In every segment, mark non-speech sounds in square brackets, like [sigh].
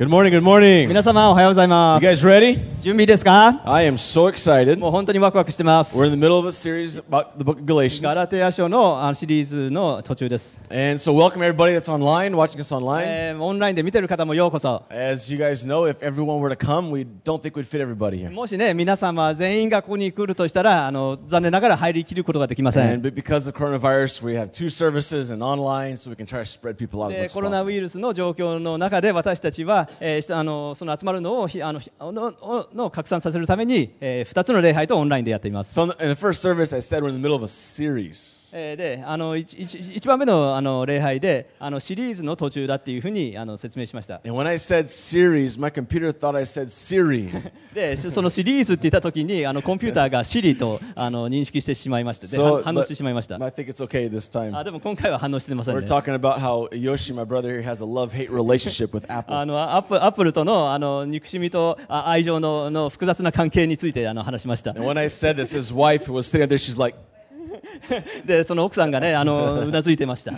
Good morning, good morning. 皆様おはようござい You ます guys ready? 準備ですか I am so excited. もう本当にワクワクしてます We're in the middle of a series about the book of ガ Galatians. ラテヤ書のシリーズの途中です、And so, welcome everybody that's online, watching us online. えーオンラインで見てる方もようこそ As you guys know, if everyone were to come, we don't think we'd fit everybody here. もしね皆様全員がここに来るとしたらあの残念ながら入りきることができませ And ん but because of coronavirus, we have two services and online, so we can try to spread people out as で much as コロナウ possible. イルスの状況の中で私たちは、えーしあのその集まるのをひあのひの拡散させるために、えー2つの礼拝とオンラインでやっています、So, in the first service, I said we're in the middle of a series. であの一番目の,あの礼拝であのシリーズの途中だっていうふうにあの説明しました。[laughs] でそのシリーズって言ったときにあのコンピューターがシリとあの認識してしまいました。反応してしまいました。あでも今回は反応してませんね。ね [laughs] あのア,ップルとの,あの憎しみと愛情の,の複雑な関係についてあの話しました。[laughs] でその奥さんがねあのうなずいてました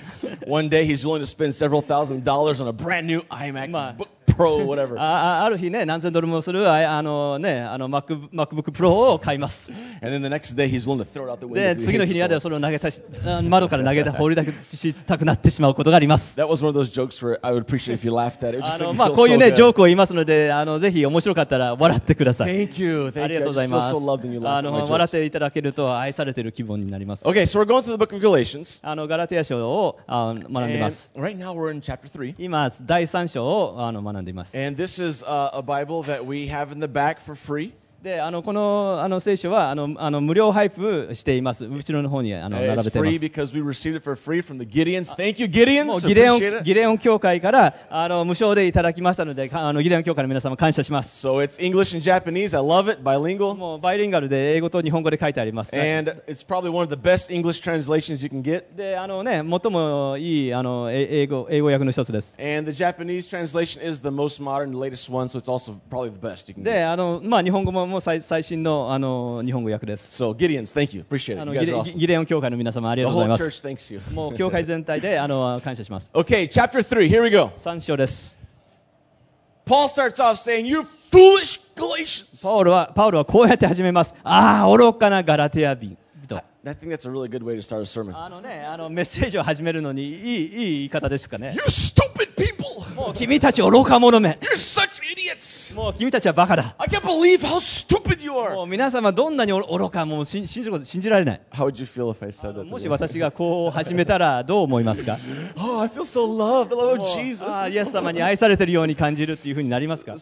one [laughs] day he's willing to spend several thousand dollars on a brand new [laughs] iMac Ma- Book Pro, whatever. ああある日ね何千ドルもするああのねあの Mac MacBook Pro を買います And then the next day he's willing to throw it out the window. で次の日には.それを投げたしあ窓から投げた放り出したくなってしまうことがあります That was one of those jokes where I would appreciate if you laughed at it. It あのまあこういうね.ジョークを言いますのであのぜひ面白かったら笑ってください Thank you, あ thank り you. が I とうございますあの笑っ.ていただけると愛されている気分になります Okay, so we're going through the book of Galatians. あのガラテヤ書をあ学んでます right now we're in chapter 3. 今第3章をあの学んいます And this is uh, a Bible that we have in the back for free. であのこの,あの聖書はあのあの無料配布しています。後ろの方にあの並べています。ギデオン教会からあの無償でいただきましたので、あのギデオン教会の皆様感謝します。であ。のね、最もいいあの英,語英語訳の一つです。で、あのまあ、日本語ももう最最新のあの日本語訳です。So Gideons, thank you. Appreciate あ it. の You ギ guys レ are ギ awesome. ギレオン教会の皆様あり The がとうござ whole います。church thanks you. もう教会全体であの感謝します。Okay, chapter 3. Here we go. 3章です。Paul starts off saying, You foolish Galatians. パウロはパウロはこうやって始めます。ああ、愚かなガラテア人。I think that's a really good way to start a sermon. あのね、あのメッセージを始めるのにいいいい言い方ですかね。You stupid people! もう君たち愚か者め。もう君たはバカだ。もう皆様どんなに愚か者し信じること信じられない。もし私がこう始めたらどう思いますか？[laughs] Oh, I feel、so、loved, the love of Jesus. ああ、イエス様に愛されているように感じるというふうになりますか？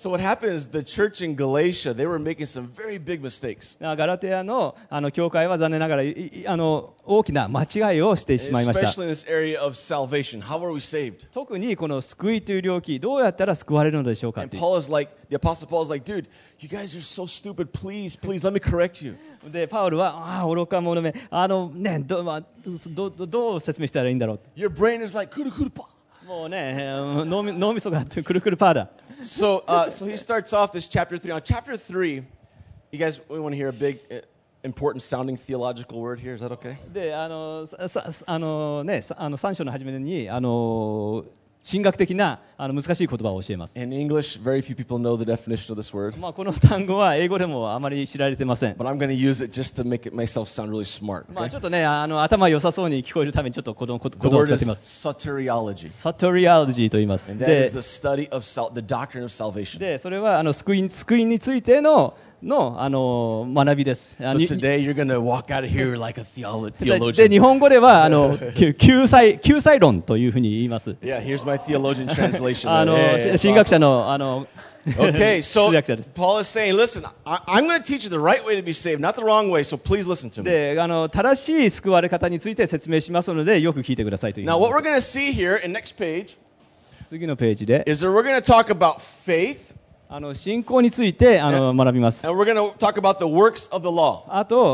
ガラテアの,あの教会は残念ながらあの大きな間違いをしてしまいました。特にこの救いという領域どうやったら救われるのでしょうかっ And ていう Paul is like, the Apostle Paul is like, dude, you guys are so stupid. Please, please, let me correct you. でパウルはああ愚か者めあのねど,、まあ、どどどう説明したらいいんだろう Your brain is like, kudu kudu pa. もうねえー脳み脳みそがくるくるパーだ So, [laughs] uh, so he starts off this chapter three. On chapter three, you guys, we want to hear a big, uh, important sounding theological word here. Is that okay? であのささあのねさあの3章の初めにあの 神学的なあの難しい言葉を教えます。まあこの単語は英語でもあまり知られていません。まあちょっとねあの、頭良さそうに聞こえるためにちょっと子供を使ってます。Soteriology. と言います。で、それはあの救,い救いについてののあの学びです。あ So に today you're to walk out of here like a theolo- でで theologian. 日本語ではあの救救済救済論というふうに言います。Yeah, here's my theologian translation. あの Yeah, yeah, 神学者のあの. Okay, so。Paul is saying, listen, I, I'm going to teach you the right way to be saved, not the wrong way, so please listen to me. であの正しい救われ方について説明しますのでよく聞いてくださいという Now, what で we're す going to see here in next page 次のページで is that we're going to talk about faith, あの信仰についてあの学びます。あと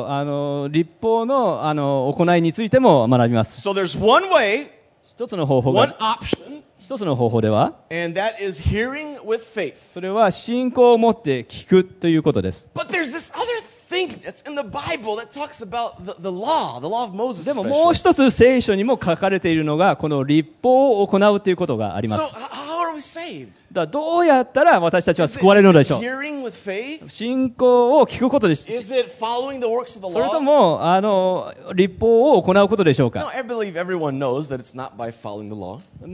あの立法のあの行いについても学びます。So there's one way, 一つの方法 one が option, 一つの方法では and that is hearing with faith. それは信仰を持って聞くということです。But there's this other thing that's in the Bible that talks about the, the law, the law of Moses. でももう.一つ聖書にも書かれているのがこの立法を行うということがありま So す。h- だどうやったら私たちは救われるのでしょう。信仰を聞くことでしょう。それともあの立法を行うことでしょうか？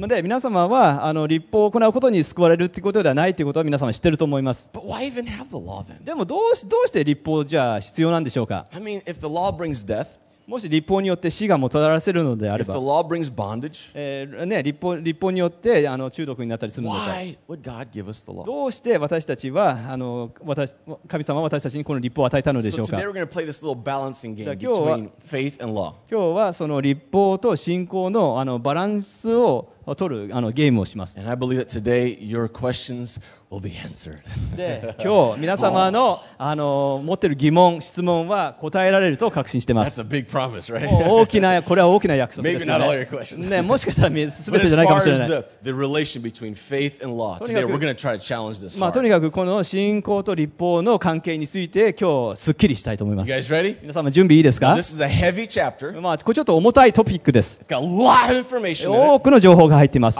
で皆様はあの立法を行うことに救われるということではないということは皆様知っていると思います。でもどう,しどうして立法じゃ必要なんでしょうか？もし立法によって死がもたらせるのであれば、ええね、立,法立法によってあの中毒になったりするのでどうして私たちはあの私神様は私たちにこの立法を与えたのでしょうか,か今,日今日はその立法と信仰の,あのバランスを取るあのゲームをします。[laughs] 今日皆様の,あの持ってる疑問、質問は答えられると確信してます。大きなこれは大きな約束です、ね。もしかしたら全てじゃないかもしれない。とにかく、まあ、とにかくこの信仰と立法の関係について今日すっきりしたいと思います。皆様準備いいですか、まあ、これちょっと重たいトピックです。多くの情報が入っています。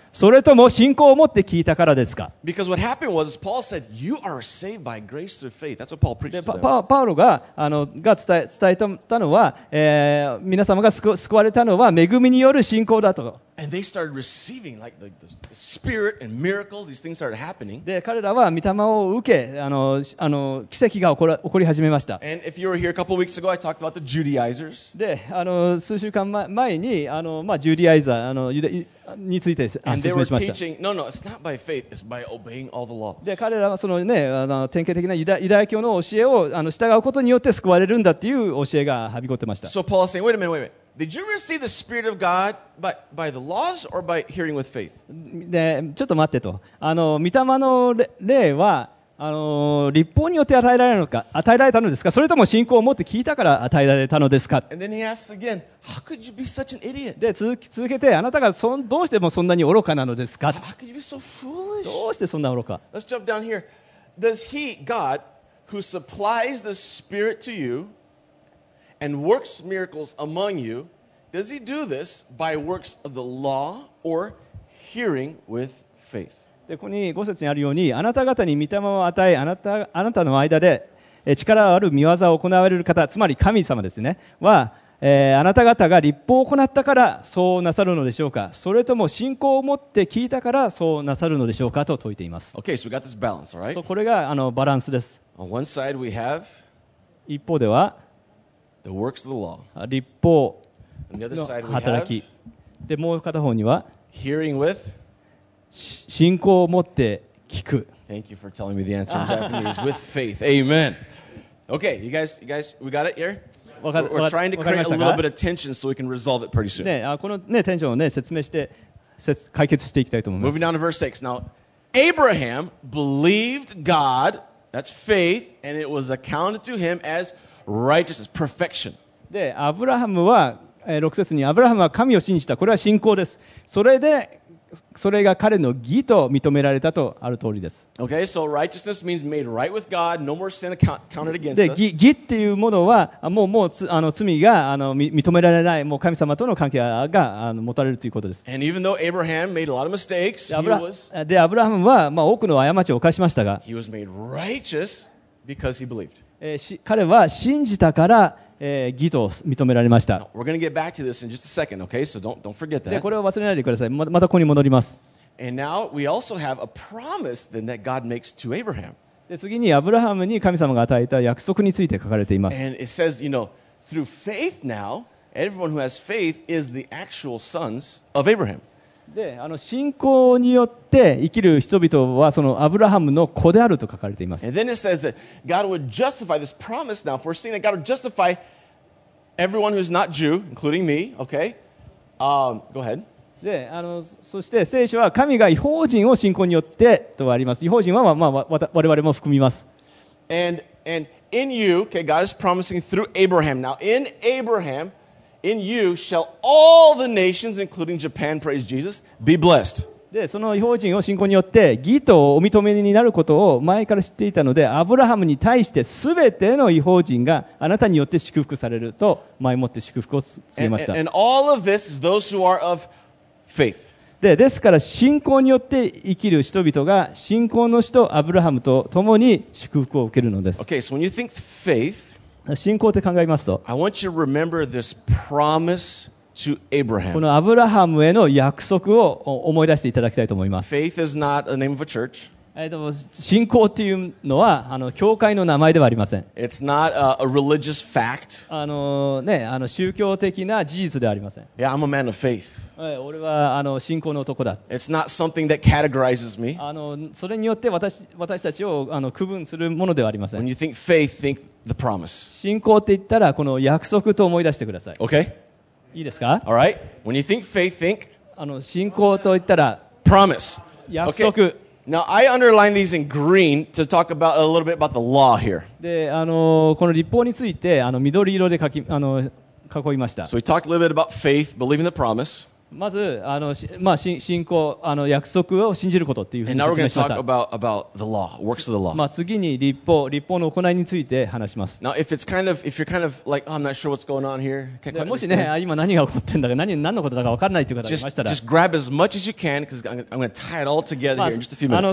それとも信仰を持って聞いたからですか？で、パウロが,あのが伝,え伝えたのは、えー、皆様が救,救われたのは恵みによる信仰だと。And they started receiving like the, the, Spirit and miracles. These things started happening. で彼らは御霊を受けあのしあの奇跡が起こら起こり始めました And if you were here a couple of weeks ago, I talked about the Judaizers. であの数週間前前にあの、まあ、ジュディアイザーあのユダユについてあ And they 説 were 明しました teaching, no, no, it's not by faith, it's by obeying all the law. で彼らはその、ね、あの典型的なユダユダヤ教の教えをあの従うことによって救われるんだっていう教えがはびこってました So Paul is saying, wait a minute, wait a minute. Did you receive the Spirit of God by, by the laws or by hearing with faith? でちょっと待ってとあの御霊の霊霊はあの立法によって与えられるのか与えられたのですかそれとも信仰を持って聞いたから与えられたのですか again? で続き続けてあなたがそんどうしてもそんなに愚かなのですか so? どうしてそんな愚か Let's jump down here. Does he, God, who supplies the Spirit to you and works miracles among you, does he do this by works of the law or hearing with faith? でここに5節にあるようにあなた方に御霊を与えあなたあなたの間でえー力ある見業を行われる方つまり神様ですねは、えーあなた方が立法を行ったからそうなさるのでしょうかそれとも信仰を持って聞いたからそうなさるのでしょうかと説いています Okay, so we got this balance, right? そうこれがあのバランスです On one side, we have 一方では the works of the law. あ立法 On the other の side, we 働 have きでもう片方には hearing with. し信仰を持って聞く Thank you for telling me the answer in Japanese. With faith. Amen. Okay, you guys, you guys, we got it here? わか We're, we're わ trying to わかり create ま a した little か bit of tension so we can resolve it pretty soon. ね、あこの、ね、テンションを、ね、説明して説解決していきたいと思います Moving down to verse 6. Now, Abraham believed God, that's faith, and it was accounted to him as righteousness, perfection. でアブラハムは、えー6節にアブラハムは神を信じたこれは信仰ですそれでそれが彼の義と認められたとある通りです Okay, so righteousness means made right with God, no more sin counted against で us. 義義っていうものはあもうもうつあの罪があのみ認められないもう神様との関係があの持たれるということです And even though Abraham made a lot of mistakes, で he アブラ was, でアブラハムは、まあ、多くの過ちを犯しましたが、he was made righteous because he believed. 彼は信じたから、えー、義と認められました。でこれを忘れないでください。ま,たここに戻ります。で次に、アブラハムに神様が与えた約束について書かれています。であの信仰によって生きる人々はそのアブラハムの子であると書かれています。で、そして聖書は神が違法人を信仰によってとあります。違法人は、まあまあ、わ我々も含みます。And, and in you, okay, God is in you shall all the nations, including Japan, praise Jesus, be blessed. で、その違法人を信仰によって、義とお認めになることを前から知っていたので、アブラハムに対して全ての違法人があなたによって祝福されると、前もって祝福を告げました。で、ですから信仰によって生きる人々が信仰の人、アブラハムと共に祝福を受けるのです。信仰って考えますと I want you to remember this promise to こ Abraham. のアブラハムへの約束を思い出していただきたいと思います、 Faith is not the name of a church. えーと信仰っていうのはあの教会の名前ではありません It's not a, a religious fact. あの、ね、あの宗教的な事実ではありません Yeah, I'm a man of faith. はい俺はあの信仰の男だ It's not something that categorizes me. あのそれによって私私たちをあの区分するものではありませ When ん you think faith, think the promise. 信仰って言ったらこの約束と思い出してください Okay? いいですか All right? When you think faith, think あの信仰と言ったら promise. 約束 Now, I underline these in green to talk about a little bit about the law here. であのこの立法についてあの緑色で書きあの囲いました So we talked a little bit about faith, believing the promise. まずあの、まあ、信,信仰あの、約束を信じることっていうふうに説しましあ次に立法、立法の行いについて話します。もしね、今何が起こってるんだか何、何のことだか分からないという方がいました、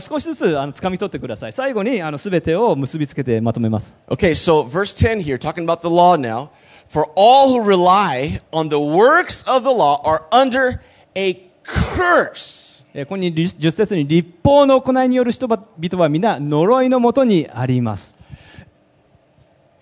少しずつあの掴み取ってください。最後にすべてを結びつけてまとめます。For all who rely on the works of the law are under a curse. えーここに10節に立法の行いによる人々は皆呪いのもとにあります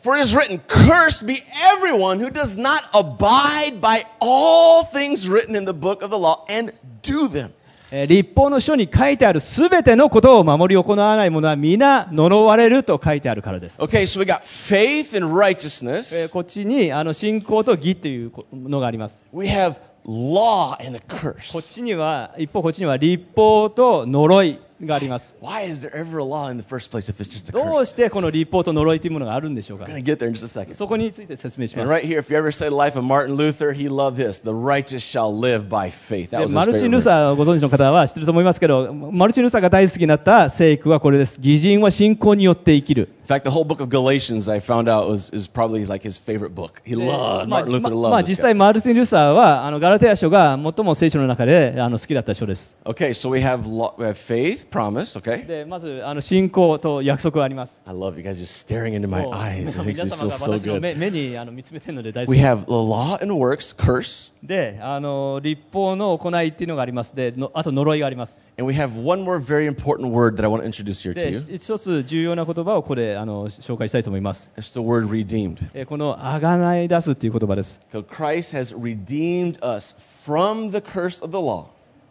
For it is written, Cursed be everyone who does not abide by all things written in the book of the law and do them. えー立法の書に書いてあるすべてのことを守り行わない者は皆呪われると書いてあるからです、Okay, so we got faith and え righteousness. ーこっちにあの信仰と義というのがあります We have law and a こっ curse. ちには一方こっちには立法と呪いがあります Why is there ever a law in the first place if it's just a どう curse? してこの立法と呪いというものがあるんでしょうか get there in just a second. そこについて説明しま And す right here, if you ever study the life of Martin Luther, he loved this. The righteous shall live by faith. That で was his マルチン・ favorite ル verse. サーをご存知の方は知ってると思いますけどマルチン・ルサーが大好きになった聖句はこれです義人は信仰によって生きる In fact, the whole book of Galatians, I found out, was, is probably like his favorite book. He で loved, まあ Martin Luther ま loved まあ実.際マルティン・ルサーはあのガラテヤ書が最も聖書の中であの好きだった書です Okay, so we have, we have faith, promise, okay? でまずあの信仰と約束があります I love you guys just staring into my もう eyes. It makes 皆 me 様 feel が so 私の good. 目目にあの見つめてるので大好 We きです have the law and works, curse, であの立法の行いっていうのがありますでのあと呪いがあります and we have one more very important word that I want to introduce here to で you. 一つ重要な言葉をここであの紹介したいと思います It's the word redeemed. えーこのあがない出すっていう言葉です So Christ has redeemed us from the curse of the law.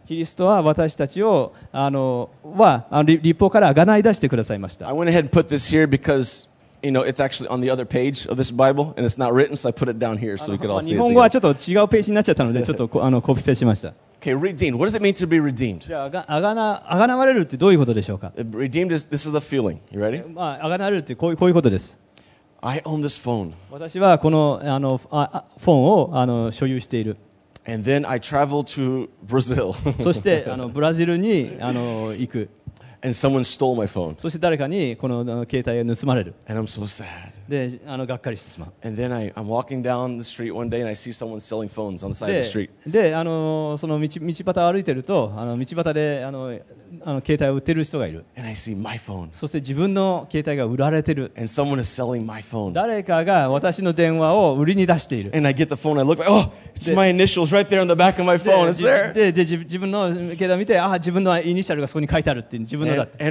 キリストは私たちをあのはあの立立法からあがない出してくださいました I went ahead and put this here because, you know, it's actually on the other page of this Bible, and it's not written, so I put it down here あ so の we could ま all あ see 日 it 本語は together. ちょっと違うページになっちゃったのでちょっとこあのコピペしました Okay, redeemed. What does it mean to be redeemed? じゃああがあがなあがなわれるってどういうことでしょうか Uh, Redeemed is this is the feeling. You ready? まああがなわれるってこういうこういうことです I own this phone, 私はこのあのああフォンをあの所有している and then I travel to Brazil, [laughs] そしてあのブラジルにあの行く and [laughs] someone stole my phone, そして誰かにこのあの携帯を盗まれる and I'm so sad. であのがっかりしてしまう。で、あの道,道端歩いてると、あの道端であのあのを売っている。携帯を売ってる人がいる。そして自分の携帯が売られてる。誰かが私の電話を売りに出している。で、自分の携帯を見て、あ、自分のイニシャルがそこに書いてあるっていう自分のだって。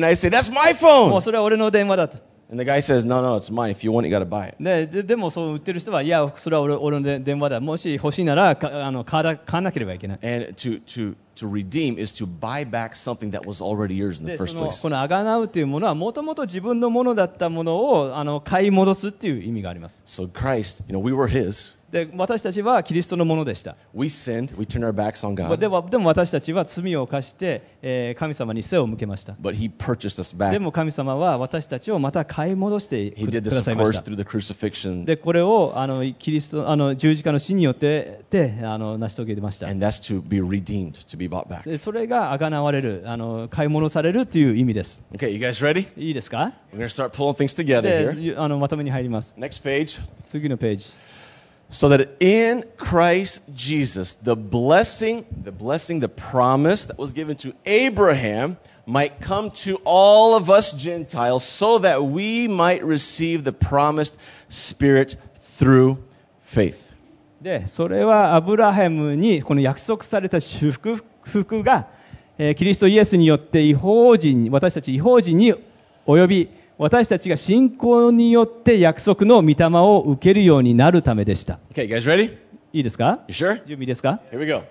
もうそれは俺の電話だと。And the guy says, no, no, it's mine. If you want you got to buy it. でででもそう売ってる人はいやそれは俺俺ので電話だもし欲しいならかあの買わな買わなければいけない And to, to, to redeem is to buy back something that was already yours in the でそ first の place. このあがなうというものはもともと自分のものだったものをあの買い戻すっていう意味があります So Christ, you know, we were his. で私たちはキリストのものでした。でもで,も私たちは罪を犯して、えー、神様に背を向けました。でも神様は私たちをまた買い戻してくださいました。で、これをあのキリストあの十字架の死によってであの成し遂げました。Redeemed, それが贖われるあの、買い戻されるという意味です。Okay, you guys ready? いいですか？We're gonna start pulling things together here. であのまとめに入ります。Next page. 次のページ。So that in Christ Jesus, the blessing, the blessing, the promise that was given to Abraham might come to all of us Gentiles so that we might receive the promised Spirit through faith. でそれはアブラハムにこの約束された祝福が、えーキリストイエスによって違法人私たち違法人に及び 私たちが信仰によって約束の御霊を受けるようになるためでした Okay, guys ready? いいですか You sure? 準備ですか Here we go.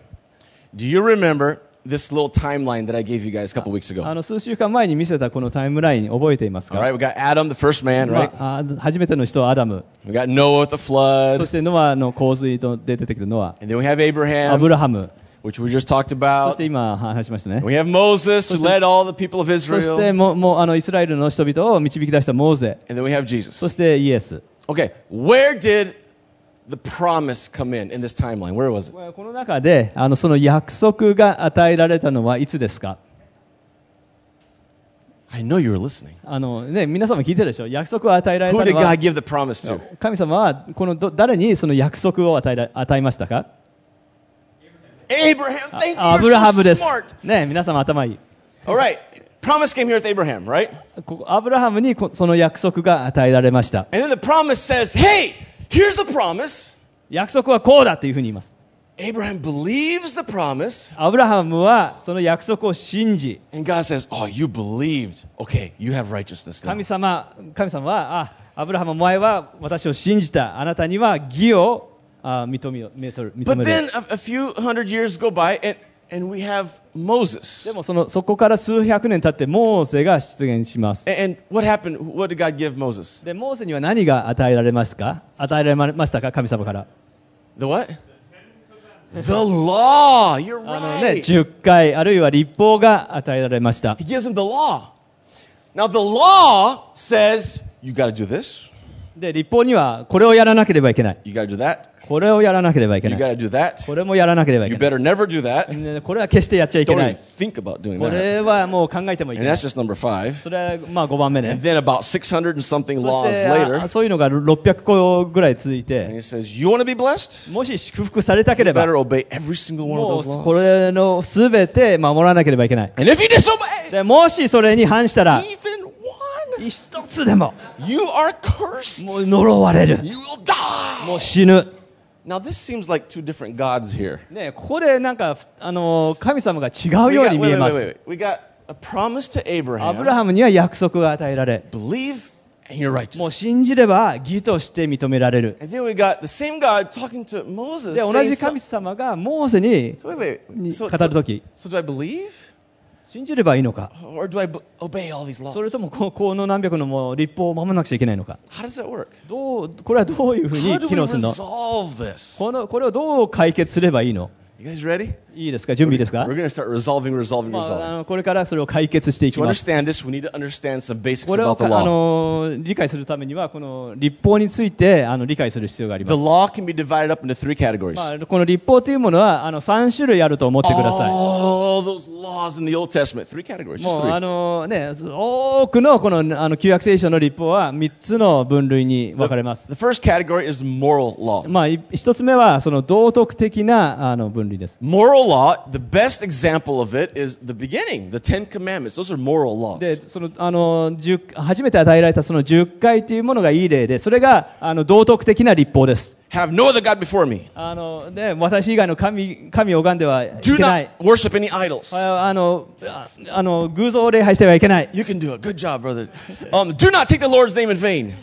Do you remember this little timeline that I gave you guys a couple weeks あ ago? の数週間前に見せたこのタイムライン覚えていますか、right, we got Adam, the first man, ま right? あ、あ初めての人はアダム We got Noah with the そ flood. してノアの洪水とで出てくるノア And then we have ア Abraham, ブラハム which we just talked そ about. して今話しましたね We have Moses, who led all the people of そして Israel. ももうあのイスラエルの人々を導き出したモーゼ And then we have そ Jesus. してイエス Okay, where did the promise come in in this timeline? Where was it? この中であのその約束が与えられたのはいつですか I know you were listening. あの、ね、皆様聞いてるでしょ約束を与えられ Who た did のは God give the promise to? 神様はこのど誰にその約束を与えら与えましたか Abraham. Thank you. ア You're ブラハ so ムです smart.。ね、皆様頭いい。 All right. Promise came here with Abraham, right? ここアブラハムにこその約束が与えられました。 And then the promise says, hey, here's the promise. 約束はこうだというふうに言います。 Abraham believes the promise. アブラハムはその約束を信じ、 And God says, oh, you believed. Okay, you have righteousness now. 神様神様は、あアブラハム、お前は私を信じた。あなたには義を あ認めよ認める。認 But め then る a, a few hundred years go by, and, and we have Moses. でもそのそこから数百年経ってモーセが出現します。 And, and what happened? What did God give Moses? でモーセには何が与えられますか与えられましたか神様から。 The what? the law. You're あのね、 right. 10回あるいは立法が与えられました。 He gives him the law. Now, the law says, you got to do this, で、立法にはこれをやらなければいけない。you got to do that, これをやらなければいけ you ない。got to do that. これもやらなければい You けない。better never do that. ねこれは決してやっちゃいけ Don't ない。think about doing こ that. れはもう考えてもいけ And ない。that's just number five. それはまあ5番目ね And。then about 600 and something そ laws して、later, あそういうのが600個ぐらい続い and て、he says, You want to be blessed? もし祝福されたけ You れば、better obey every single one も of those うこ laws. れのすべて守らなければいけない。And if you disobey でもしそれに反したら、even 一つでも、you are cursed. もう呪われる。You will die. もう死ぬ。Now, this seems like two different gods here. ね、ここでなんか、あの神様が違う We よう got, に wait, 見え wait, ま wait, す。wait. We got a promise to アブラ Abraham ハムには約束が与えられ、believe and you're もう righteous. 信じれば義として認められる。And then we got the same God talking to Moses. で、同 saying じ so- 神様がモーセに So, wait, wait. に So, 語 so, るとき、so do I believe? 信じればいいのか、そ?れともここの何百のもう立法を守らなくちゃいけないのか?どうこれはどういうふうに機能するの?このこれをどう解決すればいいの?いいですか？準備ですか、これからそれを解決していきます。これをあの理解するためには、この立法についてあの理解する必要があります。この立法というものはあの3種類あると思ってください。あのね、多くの,この,あの旧約聖書の立法は3つの分類に分かれます。まあ、1つ目はその道徳的なあの分類です。Law, the best example of it is the beginning, the Ten Commandments. Those are moral laws. でそのあの10初めて与えられたその10回というものがいい例で、それがあの道徳的な立法です。Have no other God before me. あのね、私以外の神神を拝んではいけ Do ない。not worship any idols. ああのああの偶像を礼拝してはいけない、You can do it. Good job, brother. Um, do not take the Lord's name in vain.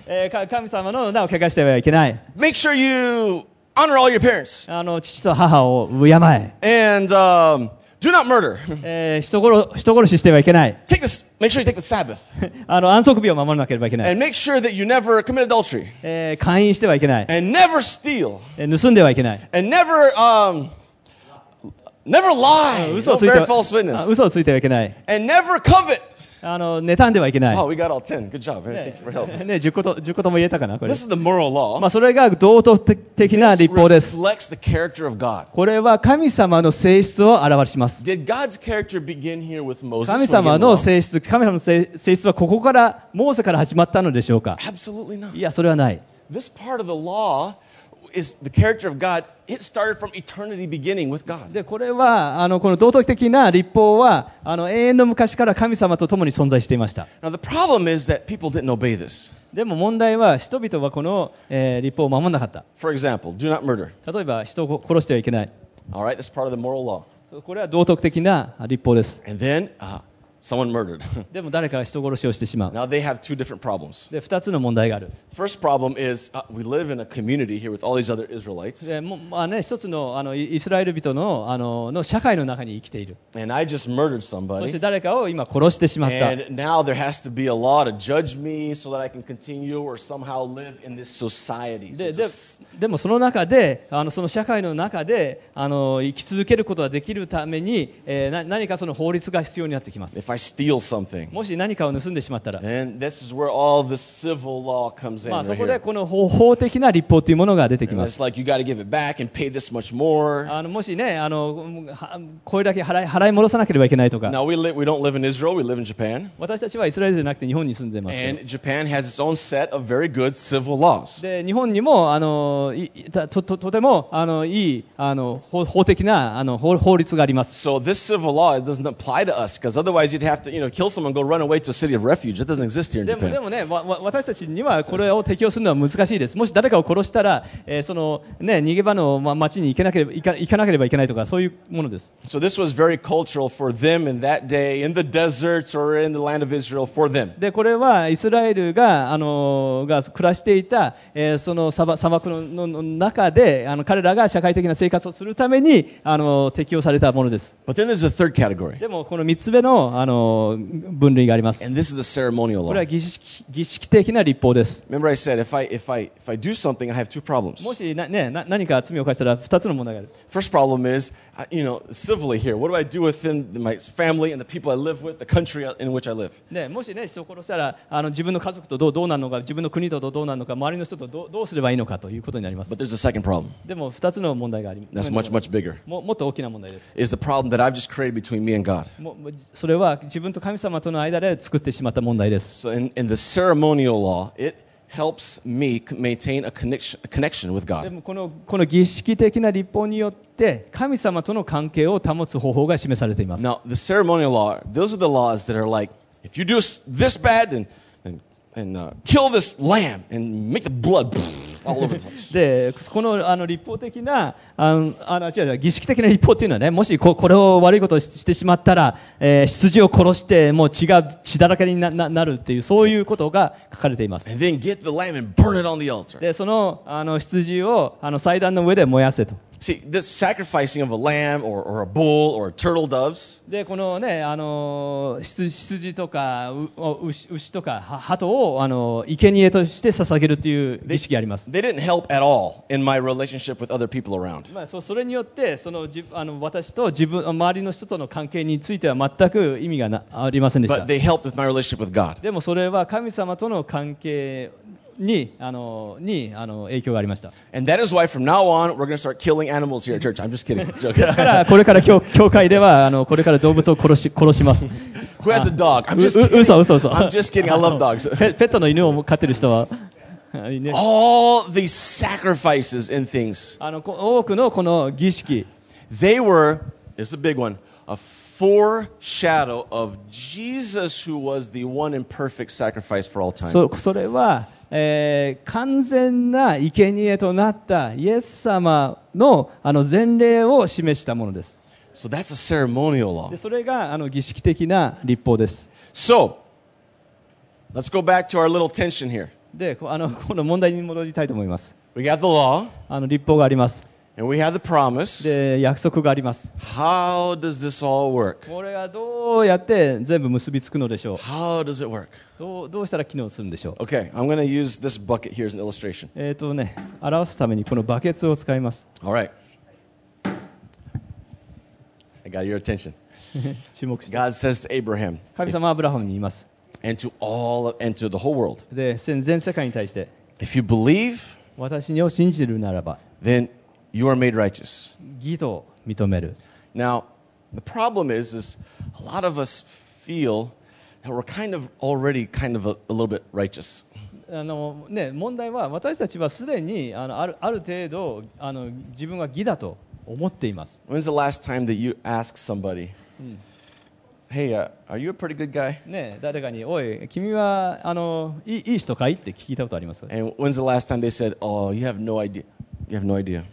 神様の名を汚してはいけない、Make sure you honor all your parents. あの父と母を敬え、 And um, Do not murder. [laughs] えー人殺人殺ししてはいけない。 [laughs] Take this, make sure you take the Sabbath. [laughs] あの安息日を守らなければいけない。 And make sure that you never commit adultery. えー勧誘してはいけない。 And never steal. えー盗んではいけない。 And never, um, never lie. 嘘を Don't ついて bear false あ witness. 嘘をついてはいけない。 And never covet. あの妬んではいけない。Oh, we got all 10. Good job. Thank you for helping. ね、10個と、10個とも言えたかなこれ This。is the moral law. まあ、それが道徳的な立法です。reflects the character of God. これは神様の性質を表します。Did God's character begin here with Moses? 神様の?性質、神様の性性質はここから、モーセから始まったのでしょうか Absolutely not. いや、それはない。This part of the law is the character of God. It started from eternity beginning with God. で、これは、あの、この道徳的な立法は、あの、永遠の昔から神様と共に存在していました。Now, the problem is that people didn't obey this. でも問題は、人々はこの、えー立法を守らなかった。For example, do not murder. 例えば、人を殺してはいけない。All right, that's part of the moral law. これは道徳的な立法です。And then uh, someone murdered. でも誰かが人殺しをしてしまう。now, they have two different problems. で、二つの問題がある。First problem is uh, we live in a community here with all these other Israelites. でもまあね、一つのあのイイスラエル人のあのの社会の中に生きている。And I just murdered そ somebody. して誰かを今殺してしまった。And now there has to be a law to judge me so that I can continue or somehow live in this society. So でででもその中であのその社会の中であの生き続けることができるために、えーな何かその法律が必要になってきます。もし何かを盗んでしまったら。まあそこでこの法的な立法というものが出てきます。あのもしねあの、これだけ払い,払い戻さなければいけないとか。私たちはイスラエルじゃなくて日本に住んでます。で日本にもあのと,と,と,てもあのいいあの法,法的なあの法,法律があります。You'd have to you know kill someone, go run away to a city of refuge. That doesn't exist here in でもで Japan. もね、わわ私たちにはこれを適用するのは難しいです。もし誰かを殺したら、えーそのね、逃げ場のま町に行けなければ行か行かなければいけないとか、そういうものです。So this was very cultural for them in that day, in the deserts or in the land of Israel for them. で、これはイスラエルが、あのが暮らしていた、えーその砂漠砂漠ののの中で、あの彼らが社会的な生活をするために、あの適用されたものです。But then there's a third category, でも、この3つ目の、あの分類があります。これは.儀式儀式的な立法です。Remember, I said if I if I if I do something, I have two problems. もしな、ね、な何か罪を犯したら2つの問題がある。First problem is, uh, you know, civilly here. What do I do within my family and the people I live with, the country in which I live? ね、もしね、人を殺したらあの自分の家族とどうどうなるのか、自分の国とどうなるのか、周りの人とどうどうすればいいのかということになります。But there's a second problem. でも2つの問題があり That's much much bigger. ももっと大きな問題です。Is the problem that I've just created between me and God. それは自分と神様との間で作ってしまった問題です。 So in, in the ceremonial law, it helps me c- maintain a connection a connection with で God. もこのこの儀式的な立法によって神様との関係を保つ方法が示されています。 Now, the ceremonial law, those are the laws that are like, if you do s- this bad and and, and uh, kill this lamb and make the blood [laughs] でこのあの立法的なあのあの違う違う儀式的な立法っていうのはねもしここれを悪いことをししてしまったら、えー羊を殺してもう血が血だらけになななるっていうそういうことが書かれています.でそのあの羊をあの祭壇の上で燃やせと See, this sacrificing of a lamb or, or a bull or turtle doves, でこのねあの羊羊とか牛牛とかは鳩をあの生贄として捧げるっていう儀式があります they didn't help at all in my relationship with other people around. まあ、そそれによってそのじあの私と自分周りの人との関係については全く意味がなありませんでした But they helped with my relationship with God. でもそれは神様との関係にあのにあの影響がありました And that is why from now on, we're going to start killing animals here at church. I'm just kidding. It's a joke. だ[laughs] からこれから教教会ではあのこれから動物を殺し殺します Who [laughs] has a dog? I'm う just う kidding. 嘘嘘嘘 I'm just kidding. I love dogs. [laughs] ペペットの犬を飼ってる人はね All these sacrifices and things, あのこ多くのこの儀式 they were, this is a big one, a foreshadow of Jesus who was the one and perfect sacrifice for all time. そそれは、 えー完全な生贄となったイエス様のあの前例を示したものです。So that's a ceremonial law. でそれがあの儀式的な立法です。So, let's go back to our little tension here. でこあの [laughs] この問題に戻りたいと思います。We got the law, あの立法があります and we have the promise. で約束があります How does this all work? これがどうやって全部結びつくのでしょう How does it work? どうどうしたら機能するんでしょう Okay, I'm going to use this bucket here as an illustration. えっ、とね表すためにこのバケツを使います All right. I got your attention. 注目して God says to Abraham 神様はアブラハムに言います and to all and to the whole world, で全全世界に対して if you believe, 私を信じるならば then you are made righteous. 義と認める Now, the problem is, is a lot of us feel that we're kind of already kind of a, a little bit righteous. あの、ね、問題は私たちはすでにあのあるある程度あの自分は義だと思っています When's the last time that you asked somebody, "Hey, uh, are you a pretty good guy?" ね、誰かに「おい君はあのいいいい人かい?」って聞いたことあります And when's the last time they said, "Oh, you have no idea. You have no idea."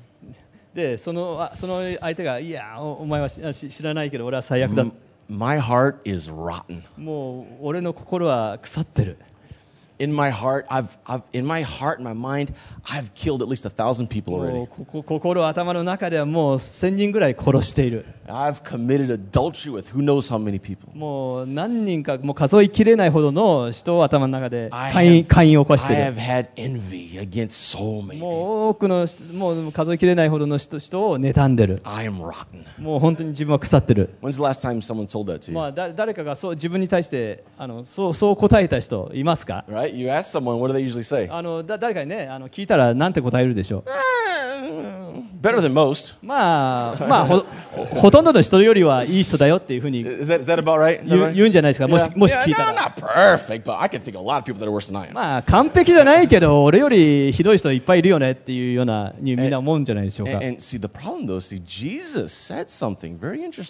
でそのあその相手が「いやおお前は知らないけど俺は最悪だ」my heart is rotten. もう俺の心は腐ってる In my heart, I've, I've in my heart my mind, I've killed at least a thousand people も already. うここ心頭の中ではもう1000人ぐらい殺している I've committed adultery with who knows how many people. もう何人かもう数えきれないほどの人を頭の中で I 会員 have, 会員を起こして I い have る had envy against so many people. もう多くの人もう数えきれないほどの人人を妬んでる I am rotten. もう本当に自分は腐ってる When's the last time someone told that to you? まあ、だ誰かがそう自分に対してあのそうそう答えた人いますか Right? You ask someone, what do they usually say? あのだ誰かにねあの聞いたらなんて答えるでしょう Eh, better than most. まあまあほほととんどの人よりはいい人だよっていうふうに言うんじゃないですか、もし聞いたら。まあ、完璧じゃないけど、俺よりひどい人いっぱいいるよねっていうようなにみんな思うんじゃないでしょうか。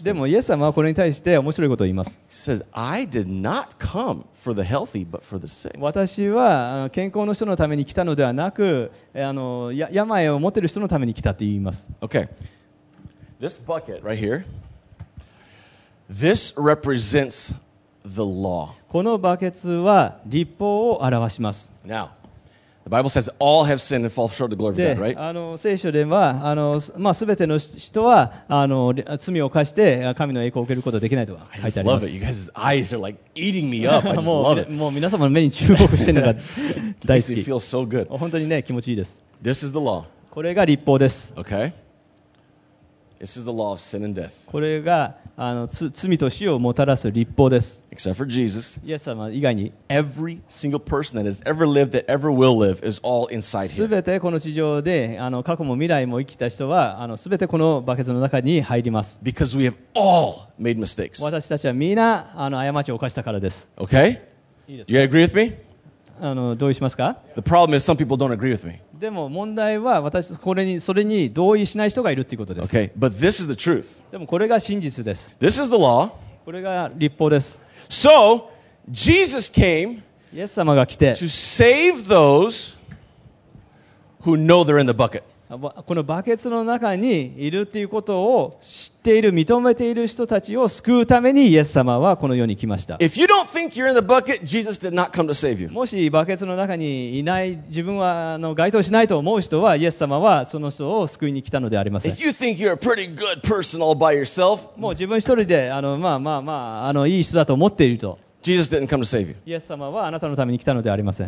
でも、イエス様はこれに対して面白いことを言います。私は健康の人のために来たのではなく、あのや病を持ってる人のために来たって言います。This bucket right here, this represents the law. このバケツは立法を表します Now, the Bible says all have sinned and fall short of the glory of で God, right? あの聖書ではあの、まあ、全ての人はあの罪を犯して神の栄光を受けることができないと I 書いて just ありま love す it. You guys' eyes are like eating me up. I just も love う it. もう皆様の目に注目してるのが大好き feel so good. 本当にね気持ちいいです This is the law, これが立法です okay? This is the law of sin and death. これがあのつ罪と死をもたらす立法です Except for Jesus, イエス様以外に every single person that has ever lived, that ever will live, is all inside す here. べてこの地上であの過去も未来も生きた人はあのすべてこのバケツの中に入ります Because we have all made mistakes. 私たちは皆あの過ちを犯したからです Okay? いいです You agree with me? あの同意しますか The problem is some people don't agree with me. でも問題は私これにそれに同意しない人がいるということです Okay? But this is the truth. でもこれが真実です This is the law. これが立法です So, Jesus came イエス様が来て to save those who know they're in the bucket. このバケツの中にいるということを知っている、認めている人たちを救うために、イエス様はこの世に来ました。もしバケツの中にいない、自分は該当しないと思う人は、イエス様はその人を救いに来たのでありません。もう自分一人で、まあまあまあ、いい人だと思っていると。イエス様はあなたのために来たのでありません。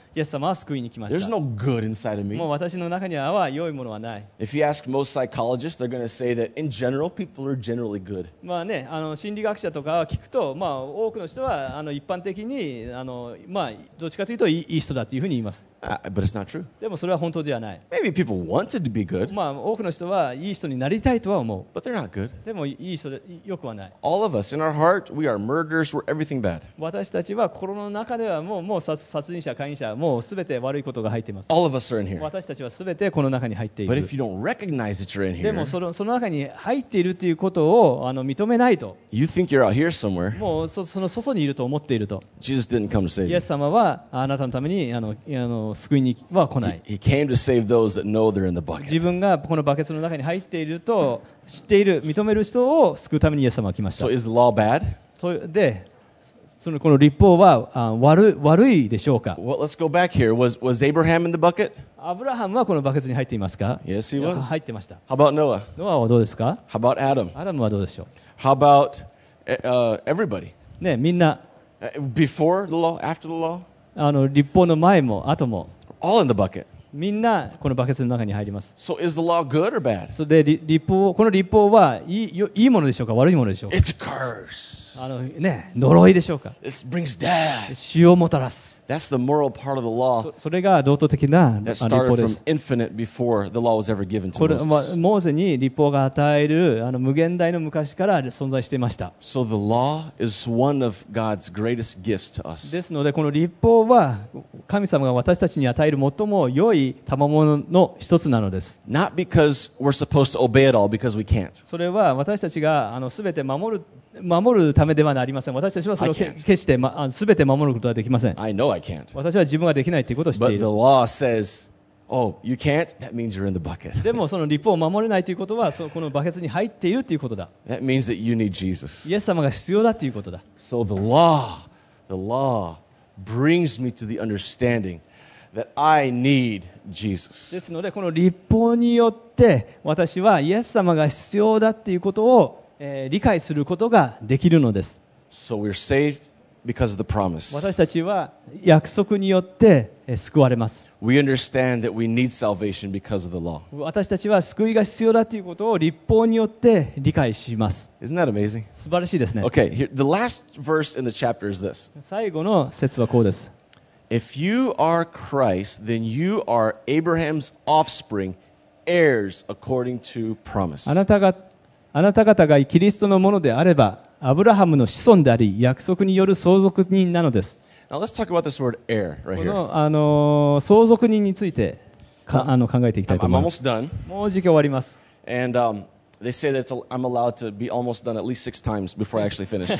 イエス様は救いに来まし There's た no good inside of も me. う私の中には良いものはない If you ask most psychologists, they're going to say that in general, people are generally good. まあね、あの心理学者とか聞くと、まあ、多くの人はあの一般的にあの、まあ、どっちかというといい人だというふうに言います Uh, but it's not true. でもそれは本当ではない、Maybe people wanted to be good, まあ、多くの人はいい人になりたいとは思う but they're not good. でもいいそれよくはない All of us, in our heart, we are murderers, we're everything bad. 私たちは心の中ではもうもう殺殺人者、会員者、もうすべて悪いことが入っています。All of us are in here. 私たちはすべてこの中に入ってい But る if。you don't recognize that you're in で here, もそのその中に入っているということをあの認めないと、you think you're out here somewhere. もうそその外にいると思っていると、Jesus didn't come to save イ you. エス様はあなたのためにあのあの救いには来ない。He came to save those that know they're in the bucket. 自分がこのバケツの中に入っていると知っている、認める人を救うためにイエス様は来ました So。is the law bad? そうで、そのこの立法はあ悪悪いでしょうか Well, let's go back here. Was, was Abraham in the bucket? アブラハムはこのバケツに入っていますか Yes, he いや was. 入ってました。How about Noah? ノアはどうですか How about Adam? アダムはどうでしょ How about uh, everybody? うね、みんな Uh, Before the law, after the law? あの立法の前も後も All in the bucket. みんなこのバケツの中に入ります。So is the law good or bad? それで立立法この立法はいいよいいものでしょうか悪いものでしょうか It's a curse. あの、ね、呪いでしょうか It brings death. 死をもたらす That's the moral part of the law そそれが道徳的なあ that 立法 started で from す。infinite before the law was ever given こ to れ、まあ Moses. モーセに立法が与えるあの無限大の昔から存在していました。So the law is one of God's greatest gifts to us. ですのでこの立法は神様が私たちに与える最も良い賜物の一つなのです。Not because we're supposed to obey it all, because we can't. それは私たちがあの全て守る守るためではありません。私たちはそれを.決して、ま、あ全て守ることはできません。I know I can't. 私は自分ができないということを知ってい But the る。law says, oh, you can't? That means you're in the bucket. でもその立法を守れないということはそこのバケツに入っているということだ。That means that you need Jesus. イエス様が必要だということだ。So the law, the law brings me to the understanding that I need で Jesus. すのでこの立法によって私はイエス様が必要だということを、えー理解することができるのです。So we're saved because of the promise. 私たちは約束によってえー救われます。We understand that we need salvation because of the law. 私たちは救いが必要だということを立法によって理解します。Isn't that amazing? 素晴らしいですね。Okay, here, the last verse in the chapter is this. 最後の説はこうです。If you are Christ, then you are Abraham's offspring, heirs according to promise. あなたがあなた方がキリストのものであれば、アブラハムの子孫であり、約束による相続人なのです。Now let's talk about this word heir right こ.の、あのー相続人についてかああの考えていきたいと思います。almost done, もう時期終わります。and um, they say that I'm allowed to be almost done at least six times before I actually finish.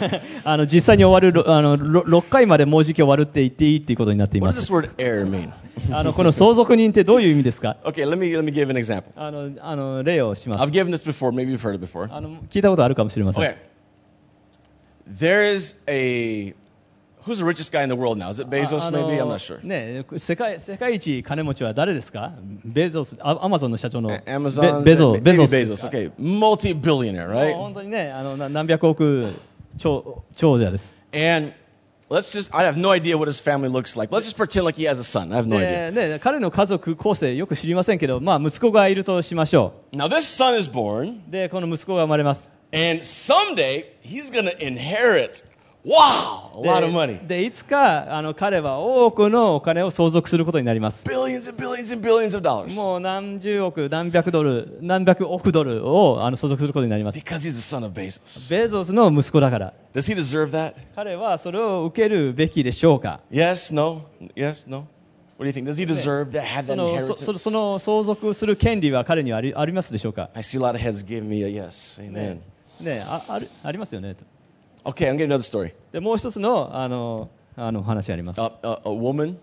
あの実際に終わるろあのろ6回までもうじき終わるって言っていいっていうことになってい what ま does す this。word heir mean? あのこの相続人ってどういう意味ですか Okay, let me let me give an example. あのあの例をしま I've す given this before. Maybe you've heard it before. あの。聞いたことあるかもしれません。Okay. There is a who's the richest guy in the world now? Is it あ Bezos? Maybe I'm not sure. ね、世界世界一金持ちは誰ですかベゾス、アアマゾンの社長の A- ベ Amazon. ベゾ maybe ベゾス Bezos. Okay, multi-billionaire, right? 本当にね、あのな何百億長長者です。And let's just, I have no idea what his family looks like. Let's just pretend like he has a son. I have no idea. 彼の家族構成よく知りませんけど、まあ、息子がいるとしましょ Now, this son is born, う。で、この息子が生まれます。and someday he's to inherit, wow, a で lot of money. でいつかあの彼は多くのお金を相続することになります。Billions and billions and billions of dollars. もう何十億、何百ドル、何百億ドルをあの相続することになります。Because he's the son of Bezos. ベゾスの息子だから。Does he deserve that? 彼はそれを受けるべきでしょうか Yes, no, yes, no. What do you think? Does he deserve to have そ that のそ inheritance? そその相続する権利は彼にはありありますでしょうか、I see a lot of heads give me a yes. Amen. ねねああるありますよねと Okay, I'm getting another story. でもう一つのあのあの話あります Uh, a, a woman,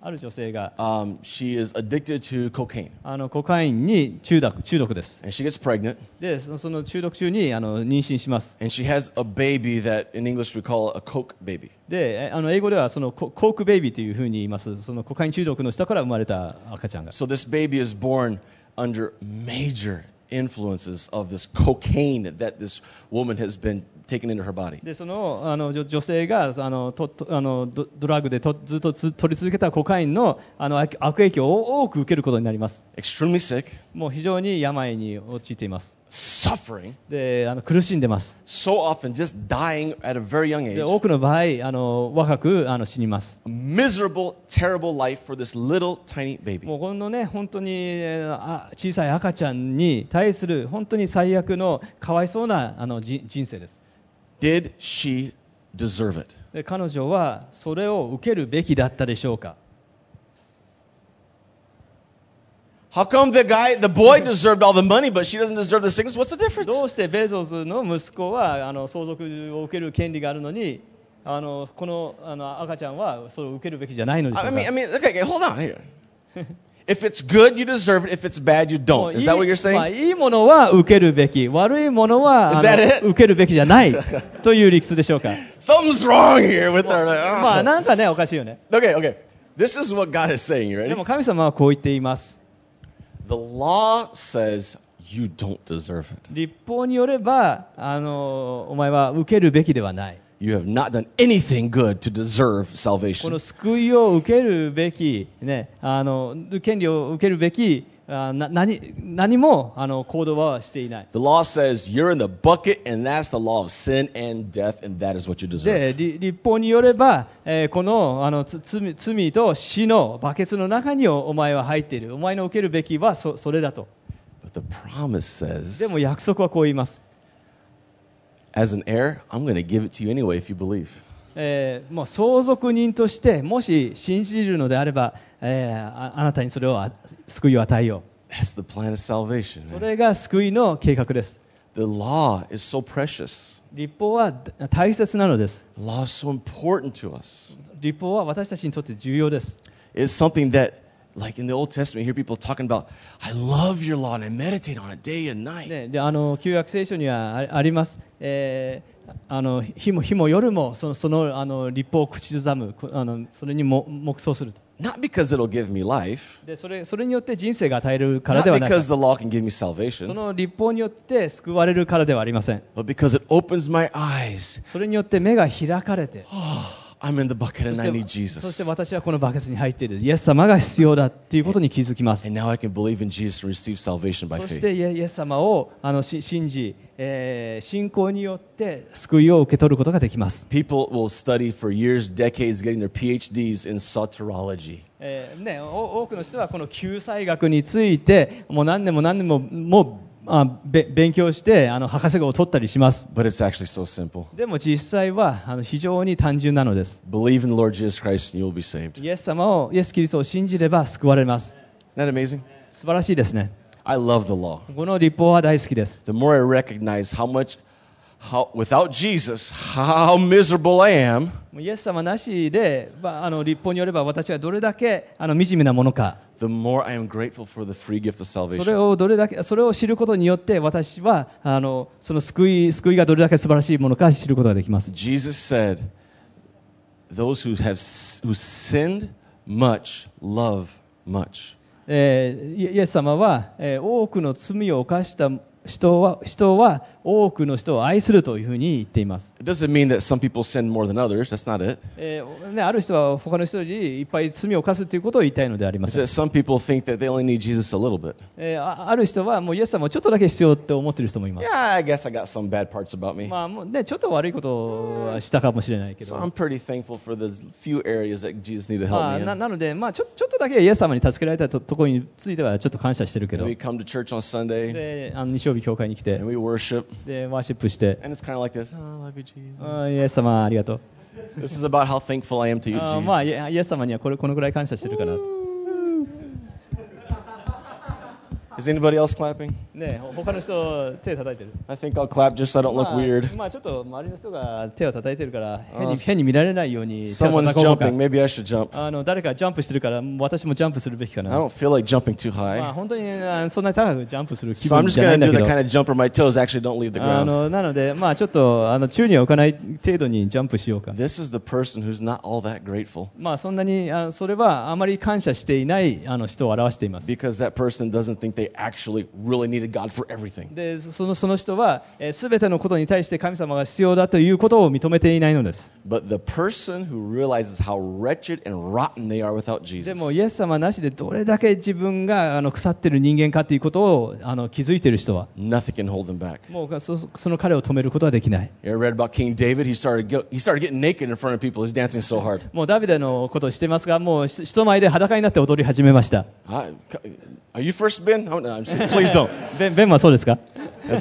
ある女性が um, she is addicted to cocaine, あのコカインに中毒中毒です and she gets pregnant, でそのその中毒中にあの妊娠します and she has a baby that in English we call a coke baby. でえあの英語ではそのココークベイビーというふうに言いますそのコカイン中毒の下から生まれた赤ちゃんが So this baby is born under major influences of this cocaine that this woman has been taking into her body. でそのあの女女性があのととあのドドラッグでとずっとつ取り続けたコカインのあの悪悪影響を多く受けることになります Extremely sick, もう非常に病に陥っています suffering, であの苦しんでます so often just dying at a very young で age. 多くの場合あの若くあの死にます A miserable, terrible life for this little tiny baby. もうこのね本当にえーあ小さい赤ちゃんに対する本当に最悪のかわいそうなあのじ人生です Did she deserve it? で彼女はそれを受けるべきだったでしょうか How come the guy, the boy deserved all the money, but she doesn't deserve the sickness? What's the difference? どうしてベゾスの息子はあの相続を受ける権利があるのにあのこのあの赤ちゃんはそれを受けるべきじゃないのでしょ I う mean, I か mean, okay, okay, hold on here. If it's good, you deserve it. If it's bad, you don't. い Is い that what you're まあ saying? いいものは受けるべき悪いものは Is あ that の it? 受けるべきじゃないという理屈でしょうか Something's wrong here with our. まあなんかねおかしいよね Okay, okay. This is what God is saying. You で ready? も神様はこう言っています The law says you don't deserve it. 立法によればあのお前は受けるべきではない You have not done anything good to deserve こ salvation. の救いを受けるべき、ね、あの権利を受けるべきあな何何もあの行動はしていない The law says you're in the bucket, and that's the law of sin and death, and that is what you で deserve. り立法によれば、えーこのあのつ罪罪と死のバケツの中にお前は入っているお前の受けるべきはそそれだと But the promise でも says, 約束はこう言います、as an heir, I'm going to give it to you anyway if you believe. えーもう相続人としてもし信じるのであれば、えーああなたにそれをあ救いを与えよ That's the plan of salvation. うそ.れが救いの計画です The law is so precious. 立法は大切なのです law is so important to us. 立法は私たちにとって重要です It's something that, like in the Old Testament, you hear people talking about, I love your law and I meditate on it day and night. ね、であの旧約聖書にはああります、えーあの日も日も夜もそのそのあの立法を口ずさむこあのそれにも黙想すると Not because it'll give me life, でそれそれによって人生が与えるから not ではない because the law can give me そ salvation, の立法によって救われるからではありません but because it opens my eyes. それによって目が開かれて I'm in the bucket そ and し I need てそして Jesus. 私はこのバケツに入っているイエス様が必要だっていうことに気づきます And now I can believe in Jesus and receive salvation by そし faith. てイエス様をあのし信じ、えー信仰によって救いを受け取ることができます People will study for years, decades, getting their PhDs in soterology. えーね、お多くの人はこの救済学についてもう何年も何年ももうあべ勉強してあの博士号を取ったりします But it's actually so simple. でも実際はあの非常に単純なのです Believe in the Lord Jesus Christ and you will be saved. イエス様をイエス・キリストを信じれば救われます Isn't that amazing? 素晴らしいですね I love the law. この立法は大好きです The more I recognize how much, How, without Jesus, how miserable I am. イエス様なしで、まあ、あの立法によれば私はどれだけあの惨めなものか。それをどれだけ、それを知ることによって私はあのその救い救いがどれだけ素晴らしいものか知ることができます。ええイエス様は多くの罪を犯した。人は,人は多くの人を愛するというふうに言っています。ある人は他の人よりいっぱい罪を犯すということを言いたいのであります。ある人はもうイエス様をちょっとだけ必要と思っている人もいます。Yeah, I guess I got some bad parts about me. まあ、ね、ちょっと悪いことはしたかもしれないけど。So、I'm pretty thankful for the few areas that Jesus needed help me in. な,なのでまあちょ、ちょっとだけイエス様に助けられたと,ところについてはちょっと感謝してるけど。We come. 日教会に来て、で、ワーシップして、あイエス様、ありがとう。まあ、イエス様にはこ,れこのぐらい感謝してるから。Is anybody else clapping? ねほ他の人手叩いてる I think I'll clap just so I don't look まあ weird. まあちょっと周りの人が手を叩いてるから変に変に見られないように Someone's jumping. Maybe I should jump. あの誰かジャンプしてるから私もジャンプするべきか I な don't feel like jumping too まあ high. 本当にあそんなに高くジャンプする気 So I'm 分 just じゃないんだ do け the ど kind of jump where my toes actually don't leave the あ ground. のなのでまあちょっとあの宙には置かない程度にジャンプしようか This is the person who's not all that grateful まあそんなにあそれはあまり感謝していないあの人を表しています because that person doesn't think they actually really needed God for everything. でそのその人はすべてのことに対して神様が必要だということを認めていないのです But the person who realizes how wretched and rotten they are without で Jesus, もイエス様なしでどれだけ自分があの腐っている人間かということをあの気づいている人は nothing can hold them back. もうそその彼を止めることはできない You ever read about King David? He started, go, he started getting naked in front of people. He's dancing so hard. もうダビデのことを知ってますがもうし人前で裸になって踊り始めました I, are you first been? Oh, no, I'm [laughs] saying, please don't. ベンベンはそうですか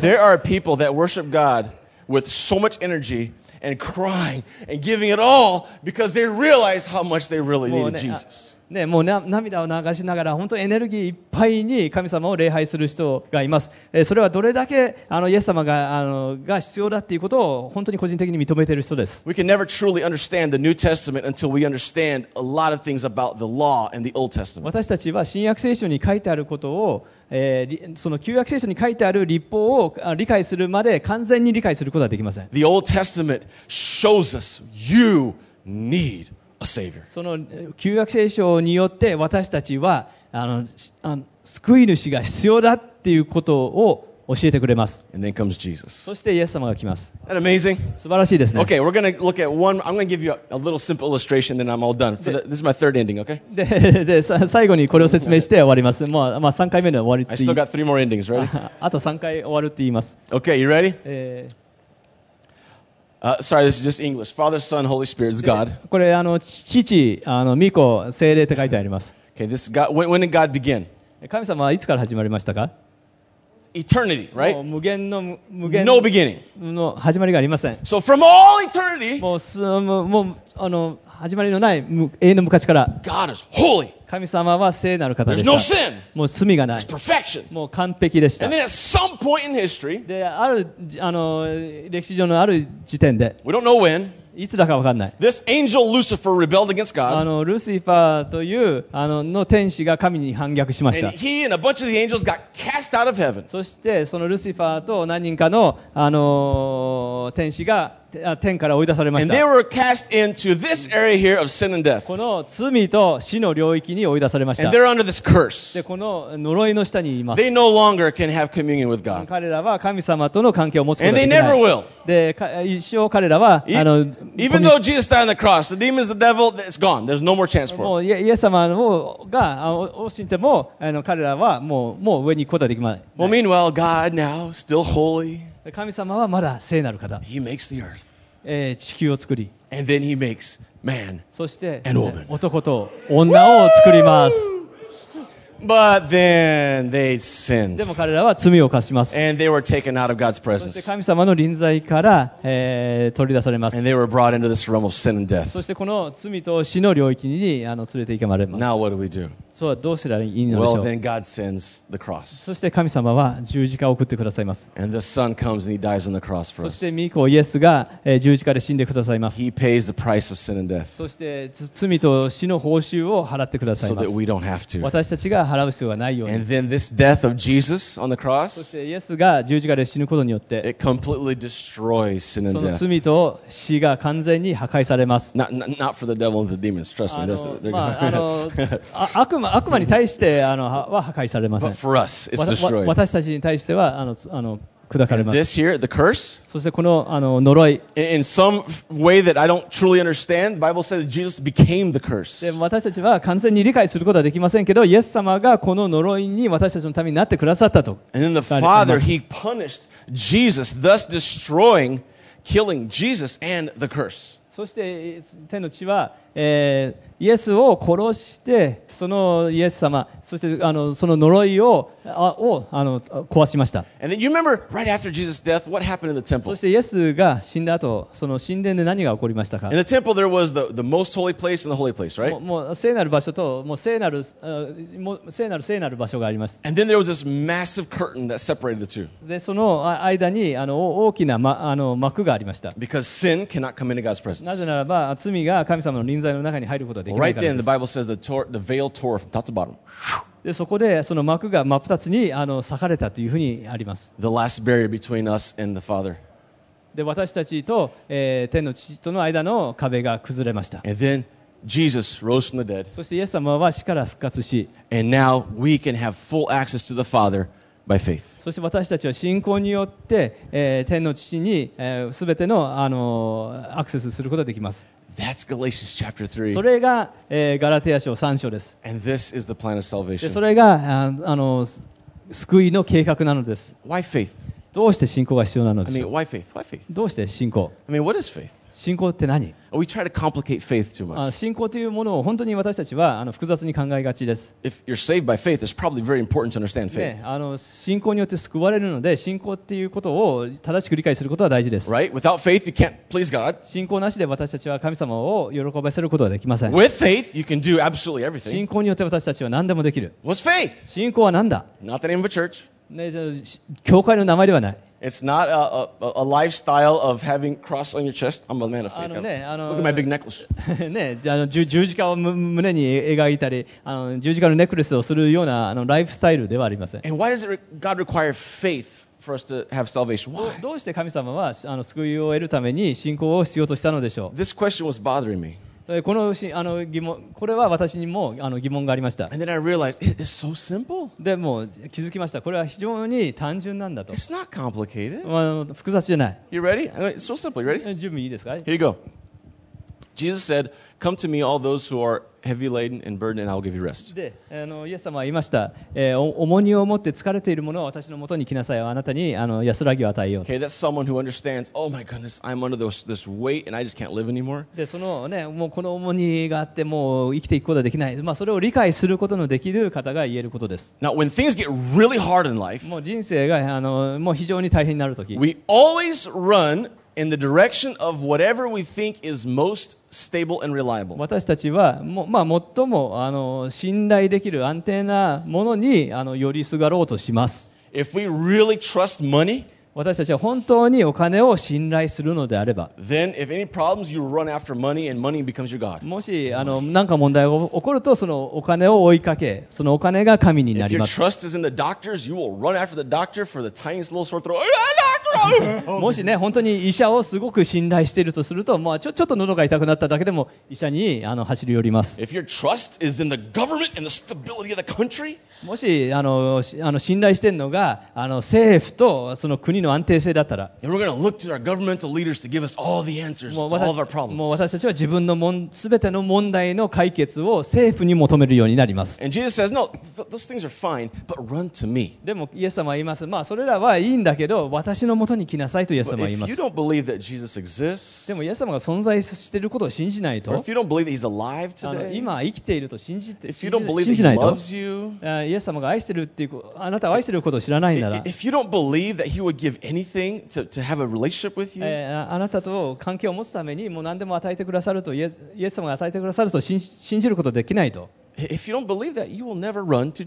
There are people that worship God with so much energy and crying and giving it all because they realize how much they really もう needed ね Jesus. ね、もうな涙を流しながら本当にエネルギーいっぱいに神様を礼拝する人がいます、えーそれはどれだけあのイエス様があのが必要だっていうことを本当に個人的に認めている人です We can never truly understand the New Testament until we understand a lot of things about the law and the Old Testament. 私たちは新約聖書に書いてあることを、えーりその旧約聖書に書いてある立法をあ理解するまで完全に理解することはできません The Old Testament shows us you need. そのえー旧約聖書によって私たちはあのしあの救い主が必要だっていうことを教えてくれます.そしてイエス様が来ます amazing? 素晴らしいですね Okay, we're to look at one. I'm to give you a, a little simple illustration, then I'm all done. For the, this is my third ending, okay? ででさ最後にこれを説明して終わります、まあまあ、3回目の終わり I って言 still い got three more endings, ready? あと3回終わるって言います、Okay, you ready? え Uh, sorry, this is just English. Father, Son, Holy Spirit is ー God. これあの父あの御子精霊って書いてあります Okay, this is God. When, when did God begin? 神様はいつから始まりましたか Eternity, もう right? 無限の無無限 No beginning. の始まりがありません So from all eternity, もうすもうもうあの始まりのないむ永遠の昔から God is holy. 神様は聖なる方で There's し no た sin. もう罪がない It's perfection. もう完璧でした And then at some point in history, であるじあの歴史上のある時点で we don't know when, いつだか分かんない this angel Lucifer rebelled against あ God. のルシファーというあのの天使が神に反逆しまし And た he and a bunch of the angels got cast out of heaven. そしてそのルシファーと何人かの、あの天使が天から追い出されまし And they た were cast into this area here of sin and death. この罪と死の領域に追い出されました And they're under this curse. でこの呪いの下にいます They no longer can have communion with God. 彼らは神様との関係を持つこと And が they できな never い will. でか一生彼らは E- あの Even though Jesus died on the cross, the demons, the devil, it's gone. There's no more chance も for うイエイエス様のがあを信じてもあの彼らはもうもう上に行くことはできません. Well, meanwhile, God now, still holy, 神様はまだ聖なる方、he makes the earth. えー地球を作り And then he makes man. そして、And woman. 男と女を作ります。But then they sinned. でも彼らは罪を犯します。And they were taken out of God's そして presence. 神様の臨在から、えー取り出されま And す。they were brought into this realm of sin and death. そしてこの罪と死の領域にあの連れて行かれます。Now, what do we do? そうどうしたらいいのそして神様は十字架を送ってくださいます。そして、ミイコイエスが十字架で死んでくださいます。そして、罪と死の報酬を払ってくださいます。私たちが払う必要はないように。そして、イエスが十字架で死ぬことによって、その罪と死が完全に破壊されます。[laughs] 悪魔悪魔に対してあのはは破壊されません but。for us, it's destroyed. 私たちに対してはあのつあの砕かれます。this here, the curse, そしてこのあの呪い in, some way that I don't truly understand, the Bible says Jesus became the curse. で私たちは完全に理解することはできませんけど、イエス様がこの呪いに私たちのためになってくださったと。And then the. Father. He punished Jesus, thus destroying, killing Jesus and the curse. そして天の父は、えー、イエスを殺して、そのイエス様、そしてあのその呪いを,あをあの壊しました。そしてイエスが死んだ後、その神殿で何が起こりましたか？聖なる場所ともう聖なる、uh, もう聖なる聖なる場所があります。And then there was this massive curtain that separated the two. でその間にあの大きな、ま、あの幕がありました。Because sin cannot come into God's presence. なぜならば、罪が神様の臨在在の中に入ることはできない right から then, で the す。Bible says the, tor- the veil tore from top to bottom. でそこでその幕が真っ二つにあの裂かれたというふうにあります。The last barrier between us and the Father. で私たちと、えー天の父との間の壁が崩れました。And then Jesus rose from the dead. そしてイエス様は死から復活し、And now we can have full access to the Father by faith. そして私たちは信仰によって、えー天の父にすべ、えー全ての、あのアクセスすることができます。That's Galatians chapter 3. それが、えーガラテヤ書3章です。 And this is the plan of で salvation. それがああの救いの計画なのです。 Why faith? どうして信仰が必要なの I でし mean, ょう why faith? Why faith? どうして信仰 I mean, what is faith? 信仰って何 We try to complicate faith too much. あ信仰というものを本当に私たちはあの複雑に考えがちです、If you're saved by faith, it's probably very important to understand faith, ね、あの信仰によって救われるので信仰っていうことを正しく理解することは大事です right? Without faith, you can't please God. 信仰なしで私たちは神様を喜ばせることはできません With faith, you can do absolutely everything. 信仰によって私たちは何でもできる What's faith? 信仰は何だ、Not the name of a church. ね、教会の名前ではない It's not a, a, a lifestyle of having cross on your chest. I'm a man of faith. あのね、あの Look at my big necklace. ね、じゃああの十十字架をむ胸に描いたりあの十字架のネックレスをするようなあのライフスタイルではありません And why does it, God require faith for us to have salvation? ど Why? どうして神様はあの救いを得るために信仰を必要としたのでしょ This question was bothering me. このしあの疑問これは私にもあの疑問がありました And then I realized it is so simple. でもう気づきましたこれは非常に単純なんだと It's not complicated. あの複雑じゃない You ready? It's so simple. You ready? え準備いいですか Here you go. Jesus said, Come to me, all those who are heavy laden and burdened, and I will give you rest. であのイエス様は言いました、えーお重荷を持って疲れている者は私のもとに来なさいあなたにあの安らぎを与えよう Okay, that's someone who understands, oh my goodness, I'm under this, this weight and I just can't live anymore. でそのねもうこの重荷があってもう生きていくことはできない、まあ、それを理解することのできる方が言えることです Now, when things get really hard in life, もう人生があのもう非常に大変になるとき we always run in the direction of whatever we think is most stable and reliable. 私たちはもう、まあ、最もあの信頼できる安定なものにあの寄りすがろうとします If we really trust money, 私たちは本当にお金を信頼するのであれば then if any problems, you run after money and money becomes your God. もしあの何か問題が起こるとそのお金を追いかけそのお金が神にな If り your ます trust is in the doctors, you will run after the doctor for the tiniest little sore throat. もしね本当に医者をすごく信頼しているとすると、まあ、ちょちょっと喉が痛くなっただけでも医者にあの走り寄ります If your trust is in the government and the stability of the country, もしあのあの信頼してんのがあの政府とその国の安定性だったら、もう私,たちは自分のもんすべての問題の解決を政府に求めるようになります。でもイエス様は言います。まあそれらはいいんだけど私のもとに来なさいとイエス様は言います。でもイエス様が存在していることを信じないと、今生きていると信じて信じ,信じないと。エス様が愛してるっていうあなたを愛してることを知らないなら、あなたと関係を持つためにもう何でも与えてくださるとイエ,イエス様が与えてくださると信じ,ることできないと。If you don't believe that, you will never run to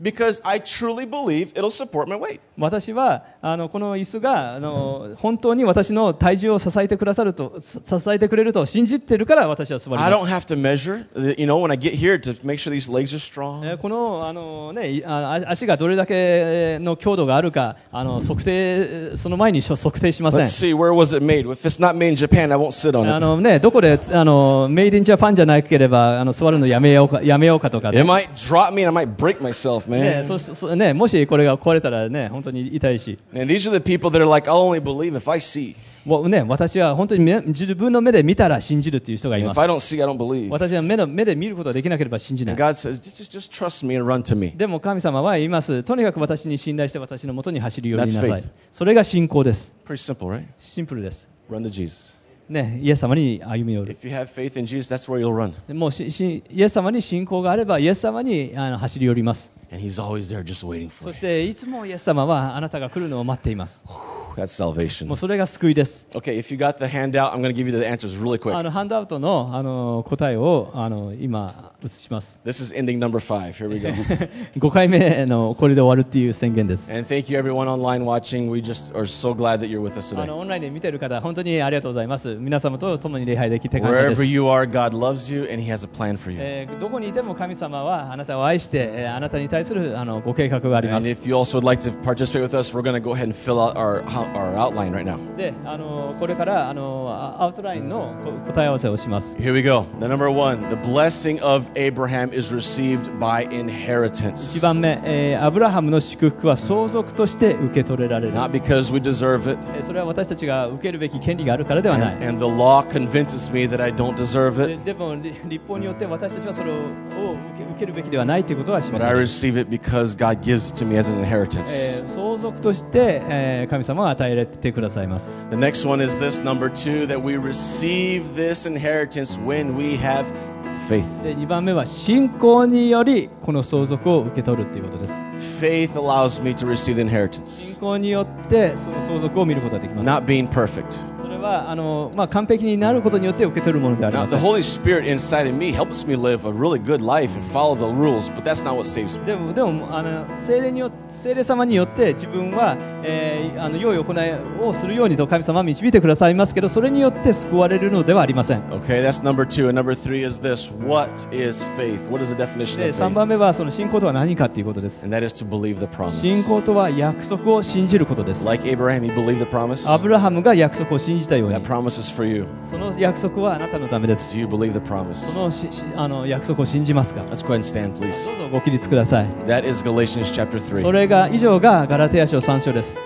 because I truly believe it'll support my weight. 私はあのこの椅子があの本当に私の体重を支えてくださるとさ支えてくれると信じているから私は座り I ま don't す have to measure, uh, you know, when I get here to make sure these legs are strong. えーこのあの、ね、足がどれだけの強度があるかあの測定その前に測定しません Let's see, where was it made? If it's not made in Japan, I won't sit on あ it. のね、どこであのメイドインジャパンじゃなければあの座るのやめようかやめようかとか、It might drop me and I might break myself, もしこれが壊れたらね、本当に痛いし。もうね、私は本当に自分の目で見たら信じるという人がいます。私は目,の目で見ることができなければ信じない。でも神様は言います。とにかく私に信頼して私のもとに走るようになさい。それが信仰です。Simple, right? シンプルです。Run to Jesus. ね、イエス様に歩み寄る If you have faith in Jesus, that's where you'll run. もうししイエス様に信仰があればイエス様にあの走り寄りますそ.していつもイエス様はあなたが来るのを待っています That's salvation. もうそれが救いです。Okay, handout, really、あのハンドアウトの,あの答えをあの今、映します。5, 5 [laughs] 回目のこれで終わるっていう宣言です。You, so、あのオンラインで見てる方、本当にありがとうございます。皆様と共に礼拝できて感謝です。どこにいても神様はあなたを愛して、あなたに対するあのご計画があります。Out, or outline right now. であのこれからあのあアウトラインのこ答え合わせをします Here we go. The number one, the blessing of Abraham is received by inheritance. 1番目、えーアブラハムの祝福は相続として受け取れられる Not because we deserve it. えーそれは私たちが受けるべき権利があるからではない And, and the law convinces me that I don't deserve で it. でもり立法によって私たちはそれをを受け受けるべきではないということはしま But せ I ん、receive it because God gives it to me as an inheritance. えー相続として、えー神様が与えてくださいます The next one is this number two, that we receive this inheritance when we have faith. で2番目は信仰によりこの相続を受け取るということです Faith allows me to receive the 信 inheritance. 仰によってその相続を見ることができます Not being perfect. はあの、まあ、完璧になることによって受け取るものではあり Now, ま the せん Holy Spirit inside of me helps me live a really good life and follow the rules, but that's not what saves me. でもでもあの聖霊によ聖霊様によって自分は、えーあの良い行いをするようにと神様は導いてくださいますけどそれによって救われるのではありません Okay, that's number two. And number three is this What is faith? What is the definition で of 3 faith? 番目はその信仰とは何かということです And that is to believe the promise. 信仰とは約束を信じることです Like Abraham, he believed the promise. アブラハムが約束を信じその約束はあなたのためです。その,しあの約束を信じますか？どうぞご起立ください。それが以上がガラテヤ書3章です。